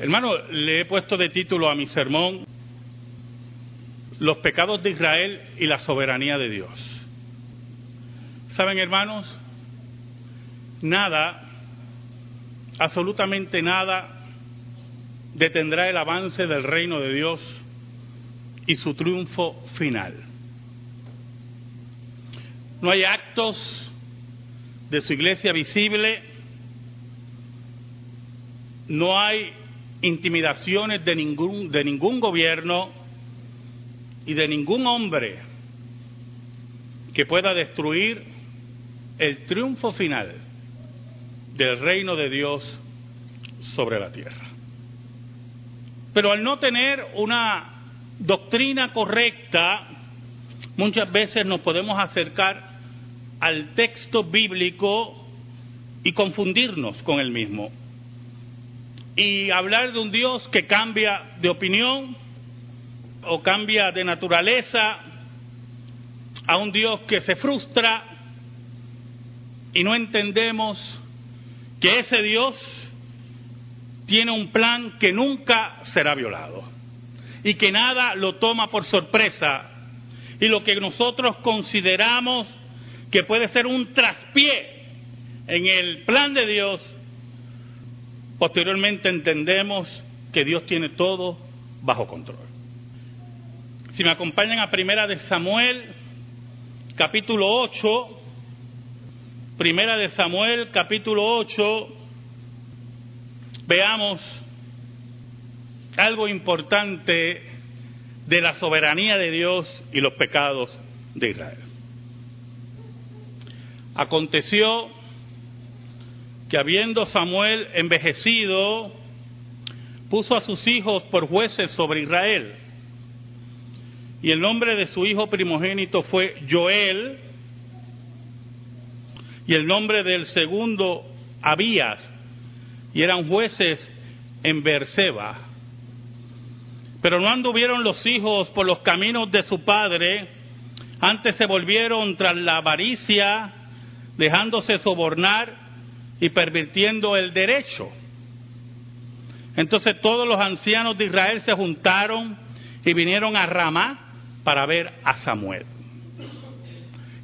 Hermano, le he puesto de título a mi sermón Los pecados de Israel y la soberanía de Dios. ¿Saben, hermanos? Nada, absolutamente nada, detendrá el avance del reino de Dios y su triunfo final. No hay actos de su iglesia visible, no hay intimidaciones de ningún, de ningún gobierno y de ningún hombre que pueda destruir el triunfo final del reino de Dios sobre la tierra. Pero al no tener una doctrina correcta, muchas veces nos podemos acercar al texto bíblico y confundirnos con el mismo y hablar de un Dios que cambia de opinión o cambia de naturaleza, a un Dios que se frustra y no entendemos que ese Dios tiene un plan que nunca será violado y que nada lo toma por sorpresa y lo que nosotros consideramos que puede ser un traspié en el plan de Dios Posteriormente entendemos que Dios tiene todo bajo control. Si me acompañan a Primera de Samuel, capítulo 8, Primera de Samuel, capítulo 8, veamos algo importante de la soberanía de Dios y los pecados de Israel. Aconteció que habiendo Samuel envejecido, puso a sus hijos por jueces sobre Israel. Y el nombre de su hijo primogénito fue Joel, y el nombre del segundo Abías, y eran jueces en Berseba. Pero no anduvieron los hijos por los caminos de su padre, antes se volvieron tras la avaricia, dejándose sobornar y pervirtiendo el derecho. Entonces todos los ancianos de Israel se juntaron y vinieron a Ramá para ver a Samuel.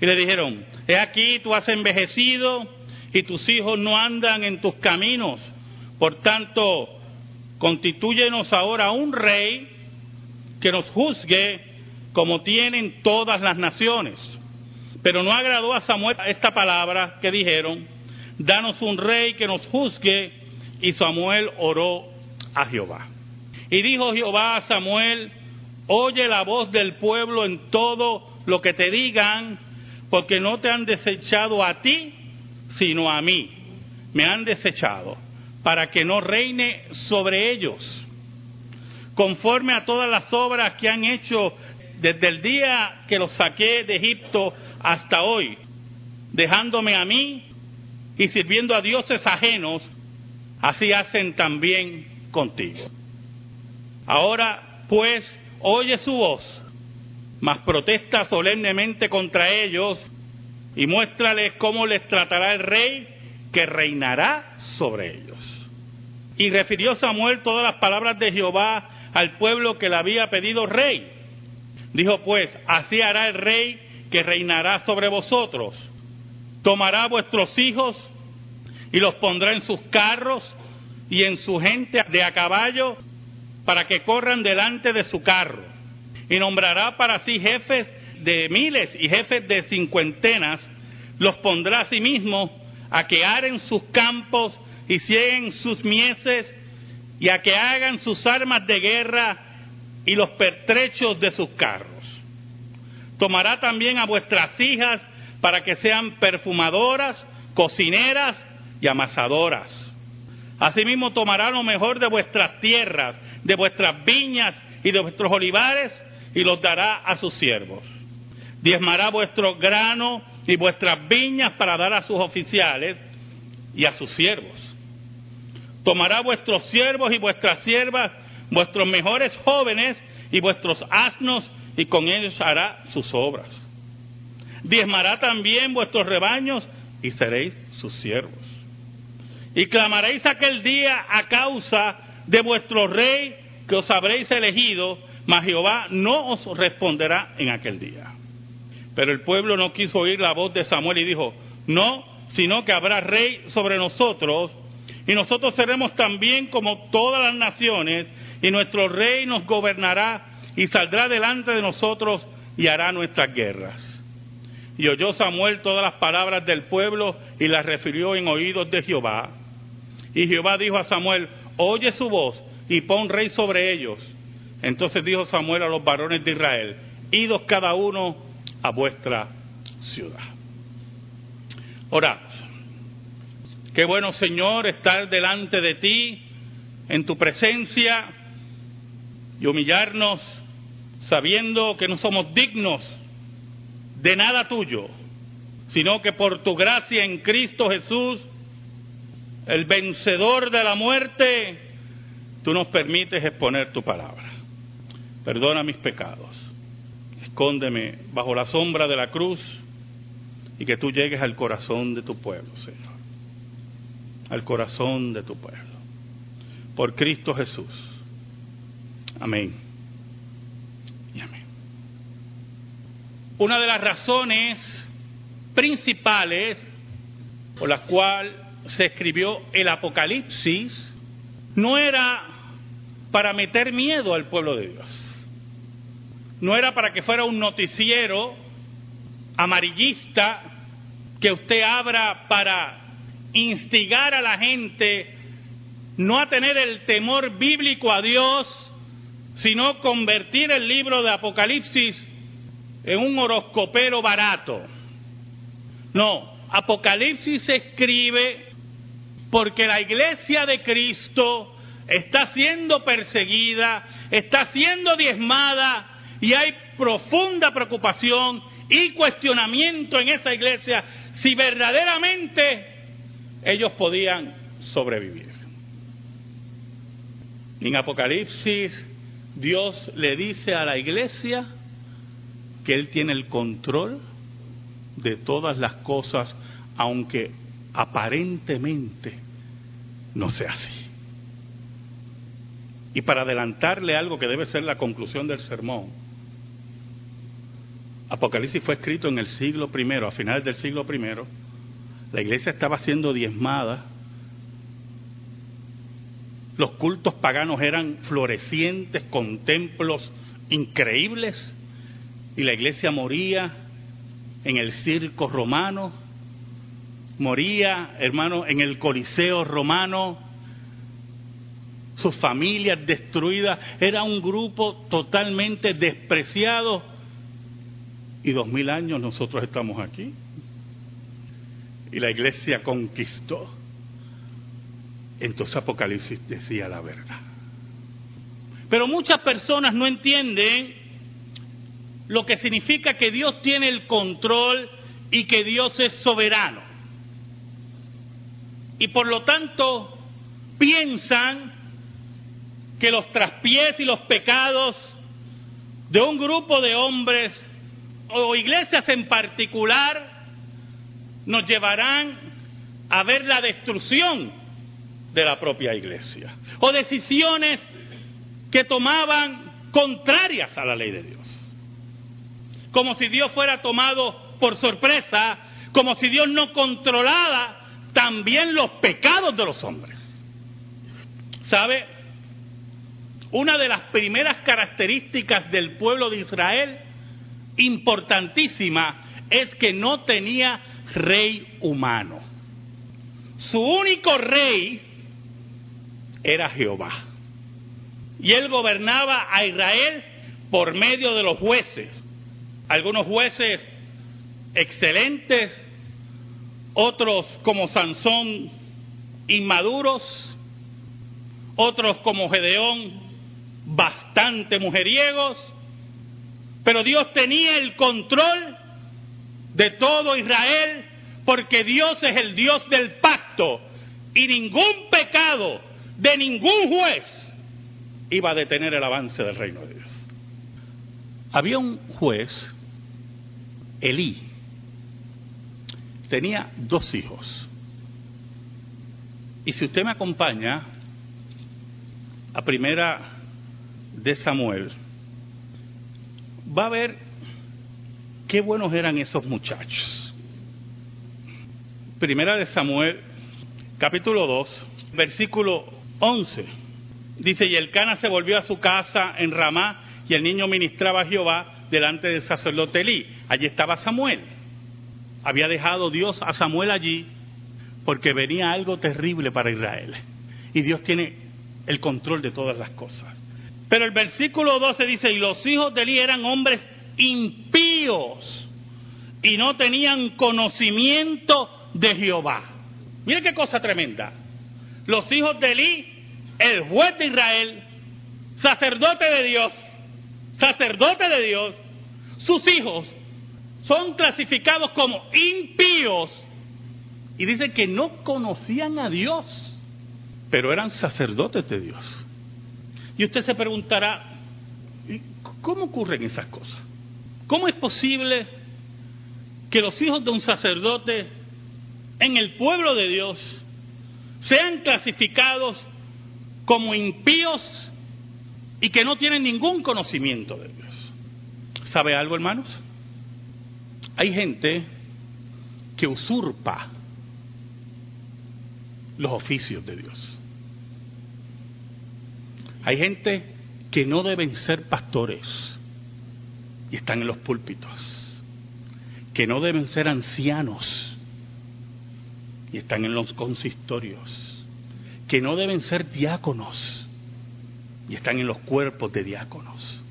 Y le dijeron, he aquí tú has envejecido y tus hijos no andan en tus caminos. Por tanto, constitúyenos ahora un rey que nos juzgue como tienen todas las naciones. Pero no agradó a Samuel esta palabra que dijeron, danos un rey que nos juzgue. Y Samuel oró a Jehová. Y dijo Jehová a Samuel, oye la voz del pueblo en todo lo que te digan, porque no te han desechado a ti, sino a mí. Me han desechado, para que no reine sobre ellos. Conforme a todas las obras que han hecho desde el día que los saqué de Egipto hasta hoy, dejándome a mí y sirviendo a dioses ajenos, así hacen también contigo. Ahora, pues, oye su voz, mas protesta solemnemente contra ellos y muéstrales cómo les tratará el rey que reinará sobre ellos. Y refirió Samuel todas las palabras de Jehová al pueblo que le había pedido rey. Dijo pues, así hará el rey que reinará sobre vosotros tomará vuestros hijos y los pondrá en sus carros y en su gente de a caballo para que corran delante de su carro. Y nombrará para sí jefes de miles y jefes de cincuentenas, los pondrá a sí mismo a que aren sus campos y cieguen sus mieses y a que hagan sus armas de guerra y los pertrechos de sus carros. Tomará también a vuestras hijas para que sean perfumadoras, cocineras y amasadoras. Asimismo tomará lo mejor de vuestras tierras, de vuestras viñas y de vuestros olivares y los dará a sus siervos. Diezmará vuestro grano y vuestras viñas para dar a sus oficiales y a sus siervos. Tomará vuestros siervos y vuestras siervas, vuestros mejores jóvenes y vuestros asnos y con ellos hará sus obras diezmará también vuestros rebaños y seréis sus siervos. Y clamaréis aquel día a causa de vuestro rey que os habréis elegido, mas Jehová no os responderá en aquel día. Pero el pueblo no quiso oír la voz de Samuel y dijo, no, sino que habrá rey sobre nosotros, y nosotros seremos también como todas las naciones, y nuestro rey nos gobernará y saldrá delante de nosotros y hará nuestras guerras. Y oyó Samuel todas las palabras del pueblo y las refirió en oídos de Jehová. Y Jehová dijo a Samuel, oye su voz y pon rey sobre ellos. Entonces dijo Samuel a los varones de Israel, idos cada uno a vuestra ciudad. Oramos. Qué bueno, Señor, estar delante de ti, en tu presencia, y humillarnos sabiendo que no somos dignos de nada tuyo, sino que por tu gracia en Cristo Jesús, el vencedor de la muerte, tú nos permites exponer tu palabra. Perdona mis pecados. Escóndeme bajo la sombra de la cruz y que tú llegues al corazón de tu pueblo, Señor. Al corazón de tu pueblo. Por Cristo Jesús. Amén. Una de las razones principales por las cuales se escribió el Apocalipsis no era para meter miedo al pueblo de Dios, no era para que fuera un noticiero amarillista que usted abra para instigar a la gente no a tener el temor bíblico a Dios, sino convertir el libro de Apocalipsis en un horoscopero barato. No, Apocalipsis se escribe porque la iglesia de Cristo está siendo perseguida, está siendo diezmada y hay profunda preocupación y cuestionamiento en esa iglesia si verdaderamente ellos podían sobrevivir. En Apocalipsis Dios le dice a la iglesia, que Él tiene el control de todas las cosas, aunque aparentemente no sea así. Y para adelantarle algo que debe ser la conclusión del sermón, Apocalipsis fue escrito en el siglo primero, a finales del siglo primero, la iglesia estaba siendo diezmada, los cultos paganos eran florecientes con templos increíbles, y la iglesia moría en el circo romano, moría, hermano, en el coliseo romano, sus familias destruidas, era un grupo totalmente despreciado. Y dos mil años nosotros estamos aquí. Y la iglesia conquistó. Entonces Apocalipsis decía la verdad. Pero muchas personas no entienden lo que significa que Dios tiene el control y que Dios es soberano. Y por lo tanto piensan que los traspiés y los pecados de un grupo de hombres o iglesias en particular nos llevarán a ver la destrucción de la propia iglesia o decisiones que tomaban contrarias a la ley de Dios como si Dios fuera tomado por sorpresa, como si Dios no controlara también los pecados de los hombres. ¿Sabe? Una de las primeras características del pueblo de Israel, importantísima, es que no tenía rey humano. Su único rey era Jehová. Y él gobernaba a Israel por medio de los jueces algunos jueces excelentes, otros como Sansón inmaduros, otros como Gedeón bastante mujeriegos, pero Dios tenía el control de todo Israel porque Dios es el Dios del pacto y ningún pecado de ningún juez iba a detener el avance del reino de Dios. Había un juez Elí tenía dos hijos. Y si usted me acompaña a primera de Samuel, va a ver qué buenos eran esos muchachos. Primera de Samuel, capítulo 2, versículo 11. Dice, y el Cana se volvió a su casa en Ramá y el niño ministraba a Jehová delante del sacerdote Elí. Allí estaba Samuel. Había dejado Dios a Samuel allí porque venía algo terrible para Israel. Y Dios tiene el control de todas las cosas. Pero el versículo 12 dice, y los hijos de Elí eran hombres impíos y no tenían conocimiento de Jehová. Mire qué cosa tremenda. Los hijos de Elí, el juez de Israel, sacerdote de Dios, sacerdote de Dios, sus hijos son clasificados como impíos y dicen que no conocían a Dios, pero eran sacerdotes de Dios. Y usted se preguntará, ¿cómo ocurren esas cosas? ¿Cómo es posible que los hijos de un sacerdote en el pueblo de Dios sean clasificados como impíos y que no tienen ningún conocimiento de Dios? ¿Sabe algo, hermanos? Hay gente que usurpa los oficios de Dios. Hay gente que no deben ser pastores y están en los púlpitos, que no deben ser ancianos y están en los consistorios, que no deben ser diáconos y están en los cuerpos de diáconos.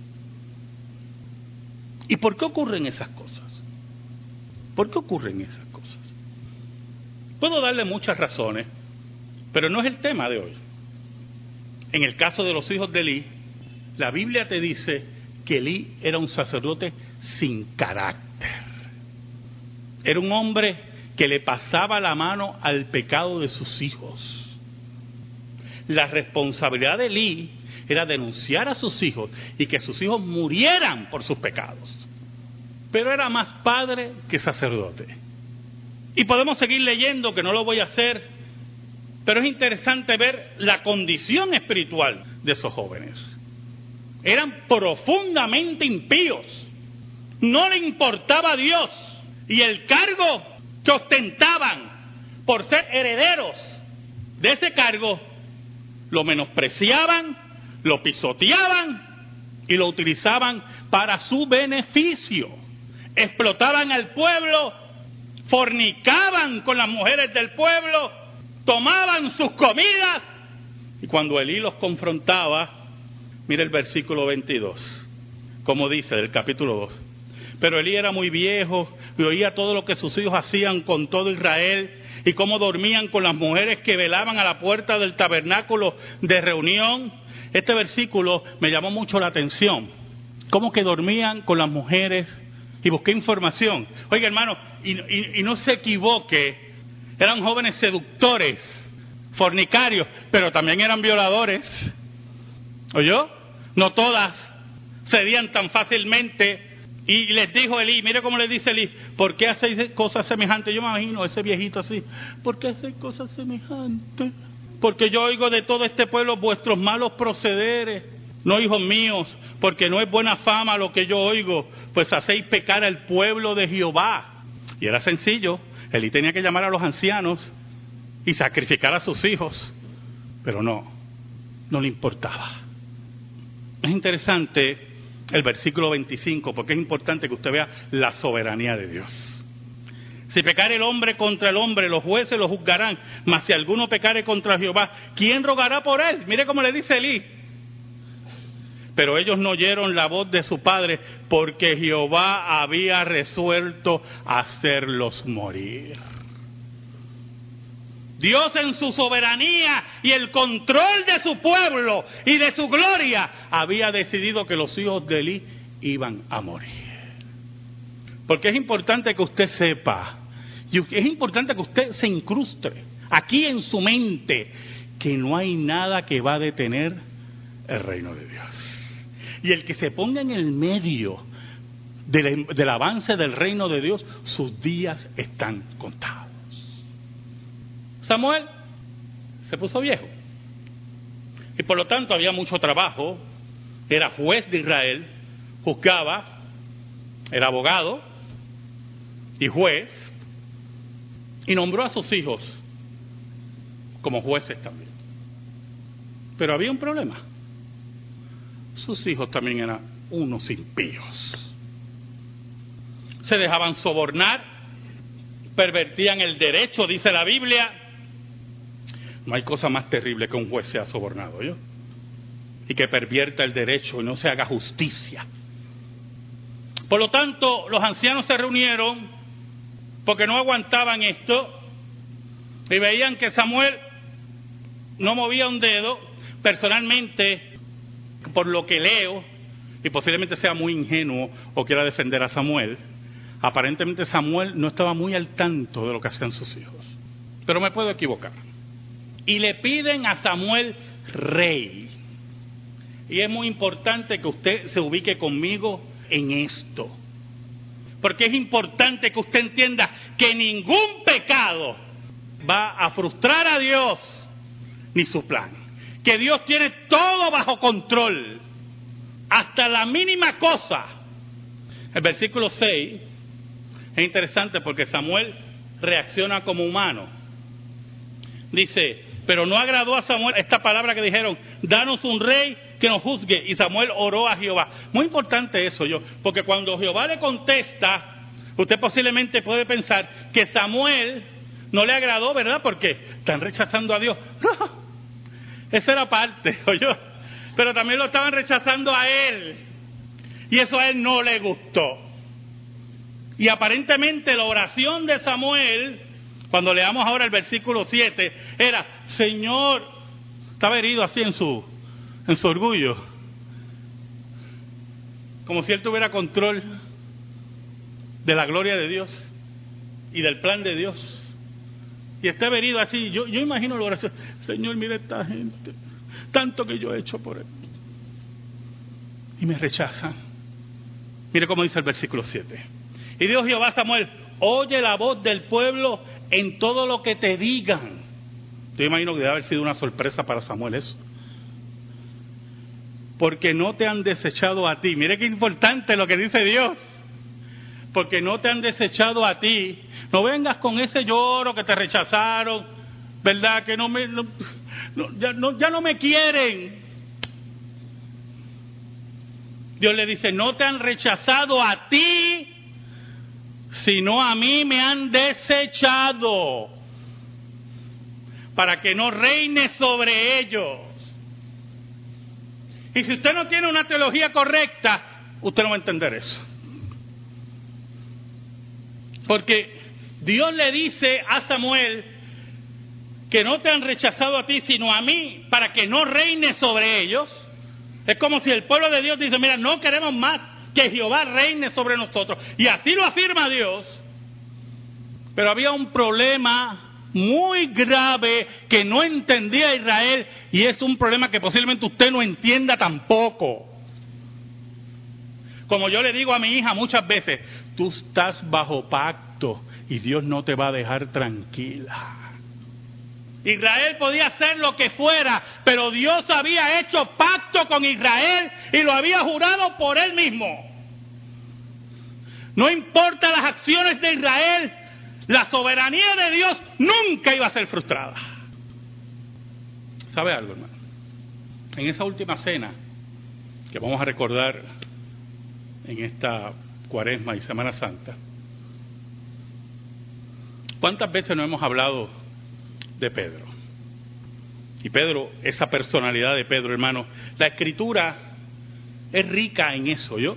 ¿Y por qué ocurren esas cosas? ¿Por qué ocurren esas cosas? Puedo darle muchas razones, pero no es el tema de hoy. En el caso de los hijos de Elí, la Biblia te dice que Elí era un sacerdote sin carácter. Era un hombre que le pasaba la mano al pecado de sus hijos. La responsabilidad de Elí era denunciar a sus hijos y que sus hijos murieran por sus pecados. Pero era más padre que sacerdote. Y podemos seguir leyendo, que no lo voy a hacer, pero es interesante ver la condición espiritual de esos jóvenes. Eran profundamente impíos. No le importaba a Dios. Y el cargo que ostentaban por ser herederos de ese cargo, lo menospreciaban, lo pisoteaban y lo utilizaban para su beneficio. Explotaban al pueblo, fornicaban con las mujeres del pueblo, tomaban sus comidas y cuando Elí los confrontaba, mire el versículo 22, como dice del capítulo 2. Pero Elí era muy viejo y oía todo lo que sus hijos hacían con todo Israel y cómo dormían con las mujeres que velaban a la puerta del tabernáculo de reunión. Este versículo me llamó mucho la atención. Cómo que dormían con las mujeres y busqué información. Oiga, hermano, y, y no se equivoque eran jóvenes seductores, fornicarios, pero también eran violadores. ¿Oyó? No todas cedían tan fácilmente. Y les dijo Elí, mire cómo le dice Elí, ¿por qué hacéis cosas semejantes? Yo me imagino ese viejito así, ¿por qué hacéis cosas semejantes? Porque yo oigo de todo este pueblo vuestros malos procederes, no hijos míos, porque no es buena fama lo que yo oigo, pues hacéis pecar al pueblo de Jehová. Y era sencillo, Elí tenía que llamar a los ancianos y sacrificar a sus hijos, pero no, no le importaba. Es interesante el versículo 25 porque es importante que usted vea la soberanía de Dios. Si pecare el hombre contra el hombre, los jueces lo juzgarán, mas si alguno pecare contra Jehová, ¿quién rogará por él? Mire cómo le dice Elí. Pero ellos no oyeron la voz de su padre porque Jehová había resuelto hacerlos morir. Dios en su soberanía y el control de su pueblo y de su gloria había decidido que los hijos de Elí iban a morir. Porque es importante que usted sepa, y es importante que usted se incruste aquí en su mente, que no hay nada que va a detener el reino de Dios. Y el que se ponga en el medio del, avance del reino de Dios, sus días están contados. Samuel se puso viejo. Y por lo tanto había mucho trabajo. Era juez de Israel, juzgaba, era abogado y juez, y nombró a sus hijos como jueces también. Pero había un problema. Sus hijos también eran unos impíos. Se dejaban sobornar, pervertían el derecho, dice la Biblia. No hay cosa más terrible que un juez sea sobornado, ¿yo? Y que pervierta el derecho y no se haga justicia. Por lo tanto, los ancianos se reunieron porque no aguantaban esto y veían que Samuel no movía un dedo. Personalmente, por lo que leo, y posiblemente sea muy ingenuo o quiera defender a Samuel, aparentemente Samuel no estaba muy al tanto de lo que hacían sus hijos. Pero me puedo equivocar. Y le piden a Samuel rey. Y es muy importante que usted se ubique conmigo en esto. Porque es importante que usted entienda que ningún pecado va a frustrar a Dios ni su plan. Que Dios tiene todo bajo control, hasta la mínima cosa. El versículo 6 es interesante porque Samuel reacciona como humano. Dice, pero no agradó a Samuel esta palabra que dijeron, danos un rey que nos juzgue. Y Samuel oró a Jehová. Muy importante eso yo, porque cuando Jehová le contesta, usted posiblemente puede pensar que Samuel no le agradó, ¿verdad? Porque están rechazando a Dios. Esa era parte, yo. Pero también lo estaban rechazando a él. Y eso a él no le gustó. Y aparentemente la oración de Samuel, cuando leamos ahora el versículo 7, era, Señor, estaba herido así en su, en su orgullo, como si él tuviera control de la gloria de Dios y del plan de Dios. Y está herido así, yo, yo imagino la oración, Señor, mire esta gente, tanto que yo he hecho por él. Y me rechazan. Mire cómo dice el versículo 7. Y Dios Jehová Samuel, oye la voz del pueblo en todo lo que te digan. Yo imagino que debe haber sido una sorpresa para Samuel eso. Porque no te han desechado a ti. Mire qué importante lo que dice Dios porque no te han desechado a ti. No vengas con ese lloro que te rechazaron, ¿verdad? Que no me, ya, no, ya no me quieren. Dios le dice, no te han rechazado a ti, sino a mí me han desechado, para que no reine sobre ellos. Y si usted no tiene una teología correcta, usted no va a entender eso. Porque Dios le dice a Samuel que no te han rechazado a ti, sino a mí, para que no reine sobre ellos. Es como si el pueblo de Dios dice, mira, no queremos más que Jehová reine sobre nosotros. Y así lo afirma Dios. Pero había un problema muy grave que no entendía Israel y es un problema que posiblemente usted no entienda tampoco. Como yo le digo a mi hija muchas veces, tú estás bajo pacto y Dios no te va a dejar tranquila. Israel podía hacer lo que fuera, pero Dios había hecho pacto con Israel y lo había jurado por él mismo. No importa las acciones de Israel, la soberanía de Dios nunca iba a ser frustrada. ¿Sabe algo, hermano? En esa última cena que vamos a recordar en esta cuaresma y Semana Santa, ¿cuántas veces no hemos hablado de Pedro? Y Pedro, esa personalidad de Pedro, hermano, la escritura es rica en eso, ¿yo?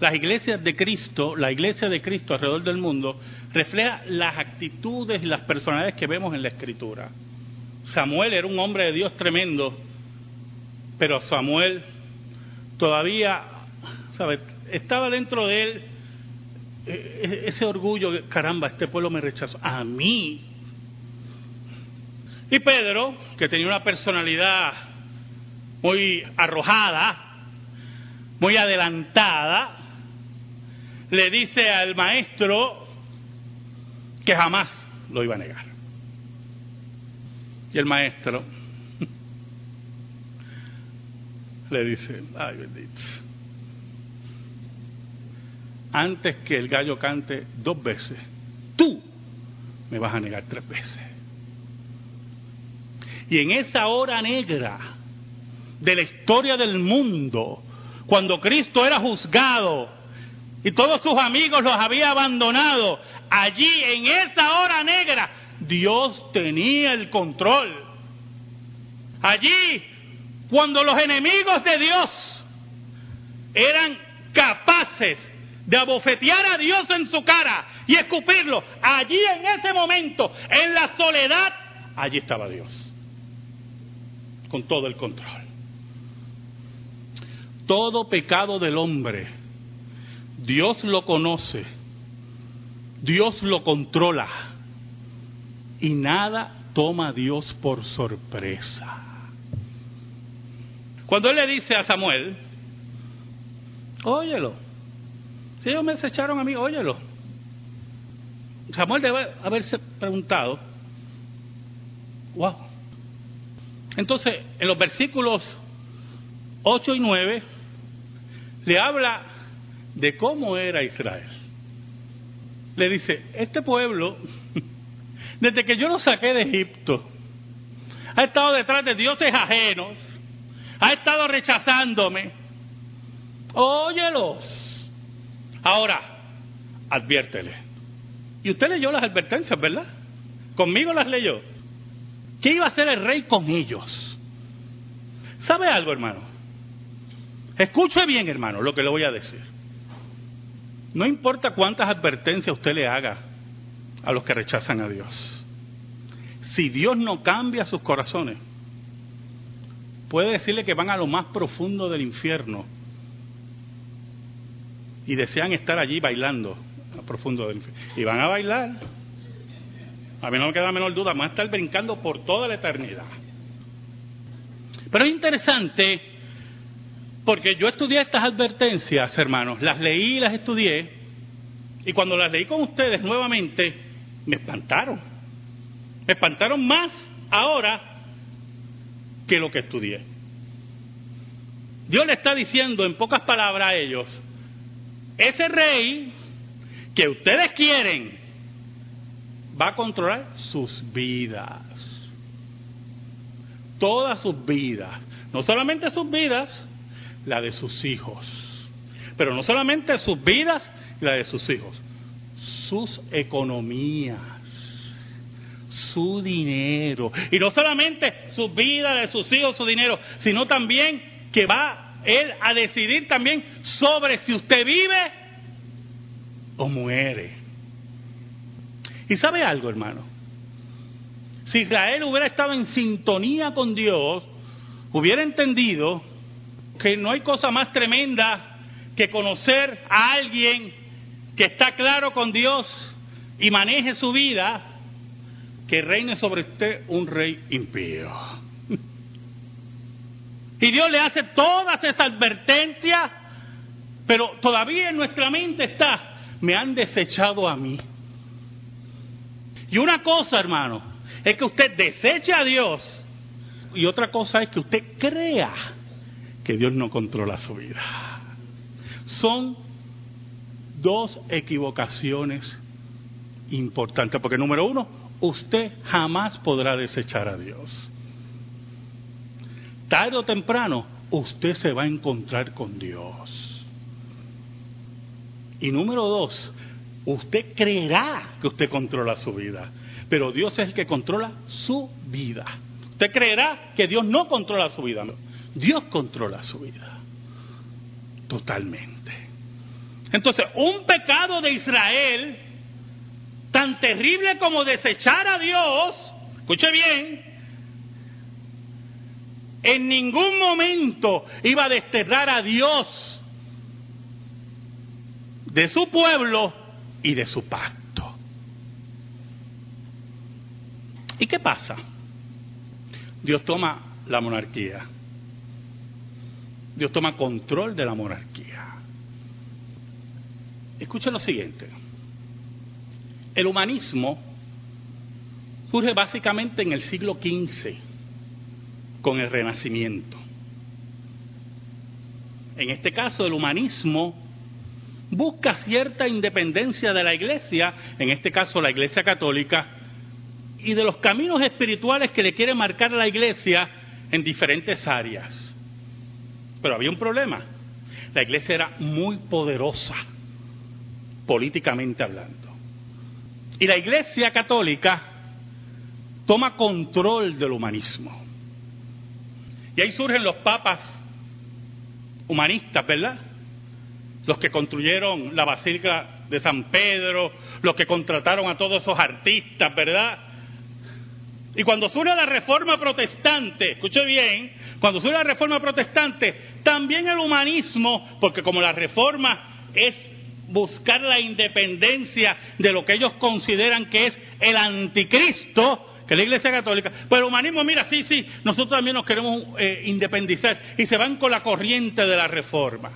Las iglesias de Cristo, la iglesia de Cristo alrededor del mundo, refleja las actitudes y las personalidades que vemos en la escritura. Samuel era un hombre de Dios tremendo, pero Samuel todavía, ¿sabes? Estaba dentro de él eh, ese orgullo, caramba, este pueblo me rechazó, a mí. Y Pedro, que tenía una personalidad muy arrojada, muy adelantada, le dice al maestro que jamás lo iba a negar. Y el maestro le dice, ay bendito, antes que el gallo cante dos veces, tú me vas a negar tres veces. Y en esa hora negra de la historia del mundo, cuando Cristo era juzgado y todos sus amigos los había abandonado, allí en esa hora negra Dios tenía el control. Allí, cuando los enemigos de Dios eran capaces de abofetear a Dios en su cara y escupirlo, allí en ese momento, en la soledad, allí estaba Dios, con todo el control. Todo pecado del hombre, Dios lo conoce, Dios lo controla y nada toma a Dios por sorpresa. Cuando él le dice a Samuel, óyelo, si ellos me desecharon a mí, óyelo. Samuel debe haberse preguntado, wow. Entonces, en los versículos 8 y 9, le habla de cómo era Israel. Le dice, este pueblo desde que yo lo saqué de Egipto, ha estado detrás de dioses ajenos, ha estado rechazándome. Óyelos. Ahora, adviértele. Y usted leyó las advertencias, ¿verdad? Conmigo las leyó. ¿Qué iba a hacer el rey con ellos? ¿Sabe algo, hermano? Escuche bien, hermano, lo que le voy a decir. No importa cuántas advertencias usted le haga a los que rechazan a Dios. Si Dios no cambia sus corazones, puede decirle que van a lo más profundo del infierno y desean estar allí bailando a profundo del infierno. Y van a bailar. A mí no me queda menor duda, van a estar brincando por toda la eternidad. Pero es interesante porque yo estudié estas advertencias, hermanos, las leí y las estudié, y cuando las leí con ustedes nuevamente, me espantaron. Me espantaron más ahora que lo que estudié. Dios le está diciendo en pocas palabras a ellos, ese rey que ustedes quieren va a controlar sus vidas. Todas sus vidas. No solamente sus vidas, la de sus hijos. Pero no solamente sus vidas, la de sus hijos sus economías, su dinero. Y no solamente su vida de sus hijos, su dinero, sino también que va él a decidir también sobre si usted vive o muere. Y sabe algo, hermano. Si Israel hubiera estado en sintonía con Dios, hubiera entendido que no hay cosa más tremenda que conocer a alguien que está claro con Dios y maneje su vida, que reine sobre usted un rey impío. Y Dios le hace todas esas advertencias, pero todavía en nuestra mente está, me han desechado a mí. Y una cosa, hermano, es que usted deseche a Dios y otra cosa es que usted crea que Dios no controla su vida. Son dos equivocaciones importantes, porque número uno, usted jamás podrá desechar a Dios. Tarde o temprano, usted se va a encontrar con Dios. Y número dos, usted creerá que usted controla su vida, pero Dios es el que controla su vida. Usted creerá que Dios no controla su vida, Dios controla su vida. Totalmente. Entonces, un pecado de Israel tan terrible como desechar a Dios, escuche bien, en ningún momento iba a desterrar a Dios de su pueblo y de su pacto. ¿Y qué pasa? Dios toma la monarquía. Dios toma control de la monarquía. Escuchen lo siguiente. El humanismo surge básicamente en el siglo XV con el Renacimiento. en este caso el humanismo, busca cierta independencia de la iglesia, en este caso la iglesia católica, y de los caminos espirituales que le quiere marcar la iglesia en diferentes áreas. Pero había un problema. La iglesia era muy poderosa, políticamente hablando. Y la iglesia católica toma control del humanismo. Y ahí surgen los papas humanistas, ¿verdad? Los que construyeron la Basílica de San Pedro, los que contrataron a todos esos artistas, ¿verdad? Y cuando surge la reforma protestante, escuche bien, cuando surge la reforma protestante, también el humanismo, porque como la reforma es buscar la independencia de lo que ellos consideran que es el anticristo, que es la Iglesia Católica, pues el humanismo, mira, sí, sí, nosotros también nos queremos eh, independizar y se van con la corriente de la reforma.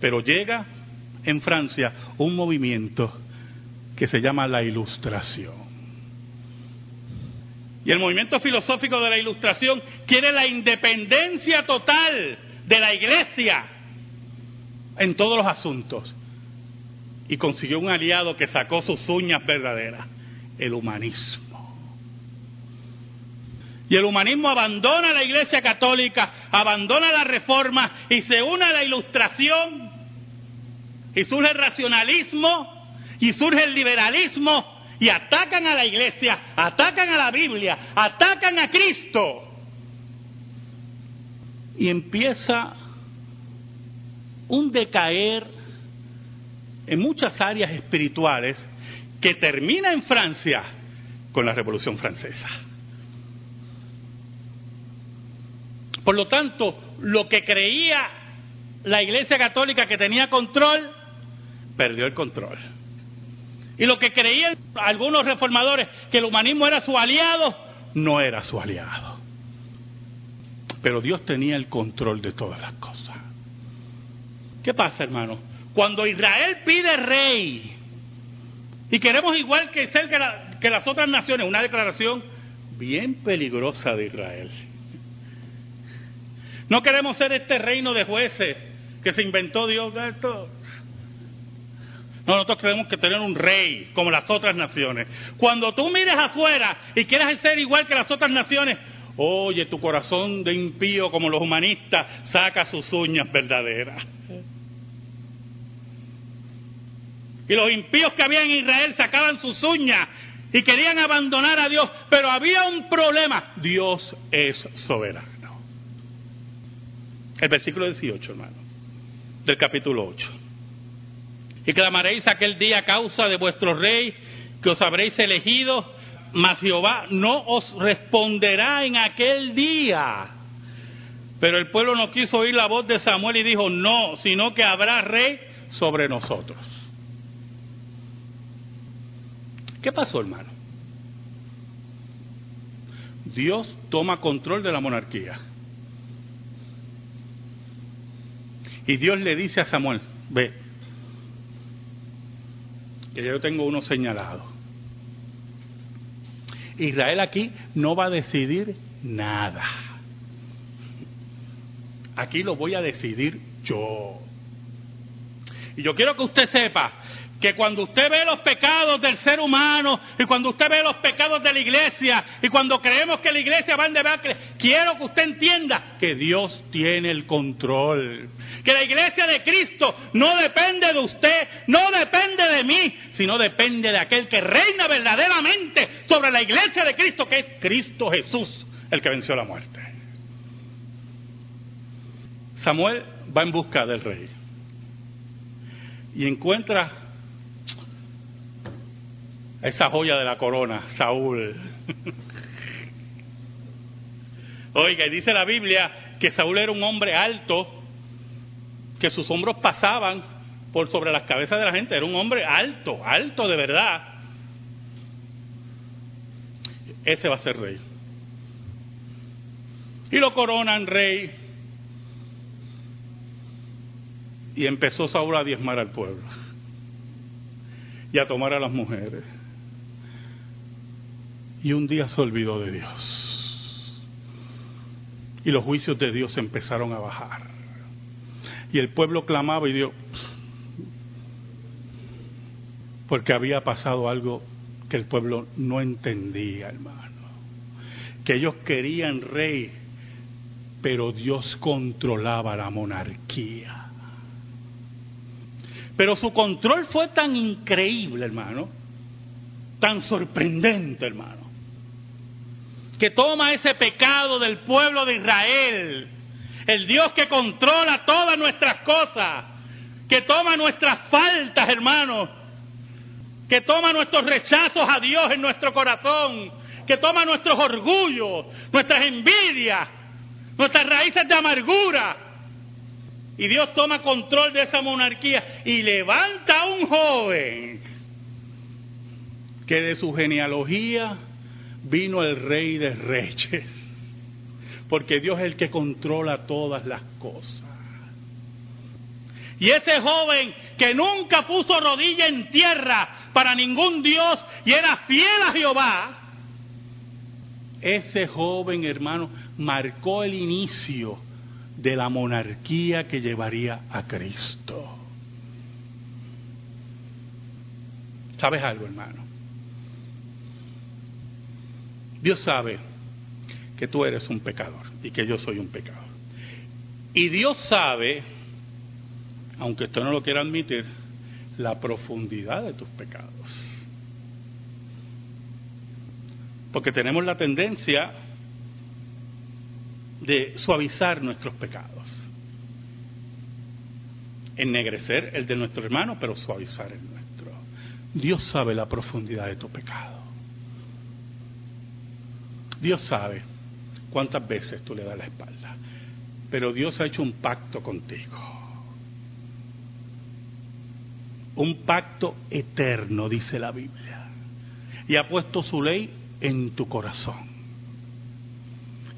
Pero llega en Francia un movimiento que se llama la Ilustración. Y el movimiento filosófico de la Ilustración quiere la independencia total de la Iglesia en todos los asuntos. Y consiguió un aliado que sacó sus uñas verdaderas, el humanismo. Y el humanismo abandona la Iglesia Católica, abandona la Reforma y se une a la Ilustración. Y surge el racionalismo y surge el liberalismo y atacan a la iglesia, atacan a la Biblia, atacan a Cristo. Y empieza un decaer en muchas áreas espirituales que termina en Francia con la Revolución Francesa. Por lo tanto, lo que creía la Iglesia Católica que tenía control, perdió el control. Y lo que creían algunos reformadores, que el humanismo era su aliado, no era su aliado. Pero Dios tenía el control de todas las cosas. ¿Qué pasa, hermano? Cuando Israel pide rey, y queremos igual que ser que, las otras naciones, una declaración bien peligrosa de Israel. No queremos ser este reino de jueces que se inventó Dios. Esto, nosotros creemos que tener un rey como las otras naciones. Cuando tú mires afuera y quieras ser igual que las otras naciones, oye, tu corazón de impío como los humanistas saca sus uñas verdaderas. Y los impíos que había en Israel sacaban sus uñas y querían abandonar a Dios, pero había un problema. Dios es soberano. El versículo 18, hermano, del capítulo 8 y clamaréis aquel día a causa de vuestro rey que os habréis elegido, mas Jehová no os responderá en aquel día. Pero el pueblo no quiso oír la voz de Samuel y dijo, no, sino que habrá rey sobre nosotros. ¿Qué pasó, hermano? Dios toma control de la monarquía. Y Dios le dice a Samuel, ve, que yo tengo uno señalado. Israel aquí no va a decidir nada. Aquí lo voy a decidir yo. Y yo quiero que usted sepa que cuando usted ve los pecados del ser humano y cuando usted ve los pecados de la iglesia y cuando creemos que la iglesia va en debacle, quiero que usted entienda que Dios tiene el control. Que la iglesia de Cristo no depende de usted, no depende de mí, sino depende de aquel que reina verdaderamente sobre la iglesia de Cristo, que es Cristo Jesús, el que venció la muerte. Samuel va en busca del rey y encuentra esa joya de la corona, Saúl. Oiga, y dice la Biblia que Saúl era un hombre alto, que sus hombros pasaban por sobre las cabezas de la gente, era un hombre alto, alto de verdad. Ese va a ser rey. Y lo coronan rey. Y empezó Saúl a diezmar al pueblo y a tomar a las mujeres y un día se olvidó de Dios. y los juicios de Dios empezaron a bajar. Y el pueblo clamaba y Dios, porque había pasado algo que el pueblo no entendía, hermano. Que ellos querían rey, pero Dios controlaba la monarquía. Pero su control fue tan increíble, hermano, tan sorprendente, hermano, que toma ese pecado del pueblo de Israel, el Dios que controla todas nuestras cosas, que toma nuestras faltas, hermano, que toma nuestros rechazos a Dios en nuestro corazón, que toma nuestros orgullos, nuestras envidias, nuestras raíces de amargura. Y Dios toma control de esa monarquía y levanta a un joven que de su genealogía vino el rey de reyes, porque Dios es el que controla todas las cosas. Y ese joven que nunca puso rodilla en tierra para ningún Dios y era fiel a Jehová, ese joven hermano marcó el inicio de la monarquía que llevaría a Cristo. ¿Sabes algo, hermano? Dios sabe que tú eres un pecador y que yo soy un pecador. Y Dios sabe, aunque usted no lo quiera admitir, la profundidad de tus pecados. Porque tenemos la tendencia de suavizar nuestros pecados. Ennegrecer el de nuestro hermano, pero suavizar el nuestro. Dios sabe la profundidad de tu pecado. Dios sabe cuántas veces tú le das la espalda. Pero Dios ha hecho un pacto contigo un pacto eterno, dice la Biblia. Y ha puesto su ley en tu corazón.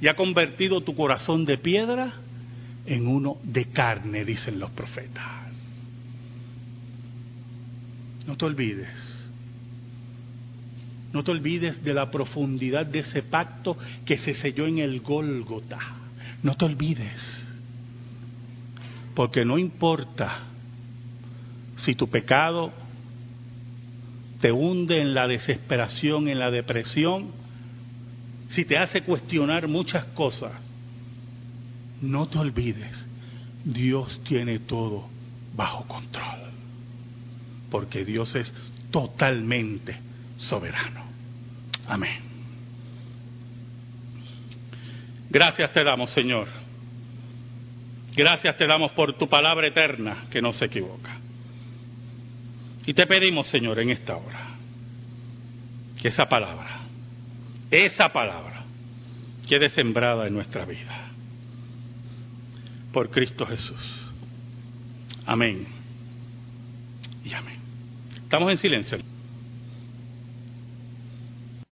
Y ha convertido tu corazón de piedra en uno de carne, dicen los profetas. No te olvides. No te olvides de la profundidad de ese pacto que se selló en el Gólgota. No te olvides. Porque no importa si tu pecado te hunde en la desesperación, en la depresión, si te hace cuestionar muchas cosas, no te olvides, Dios tiene todo bajo control, porque Dios es totalmente soberano. Amén. Gracias te damos, Señor. Gracias te damos por tu palabra eterna que no se equivoca. Y te pedimos, Señor, en esta hora, que esa palabra, esa palabra, quede sembrada en nuestra vida. Por Cristo Jesús. Amén. Y amén. Estamos en silencio.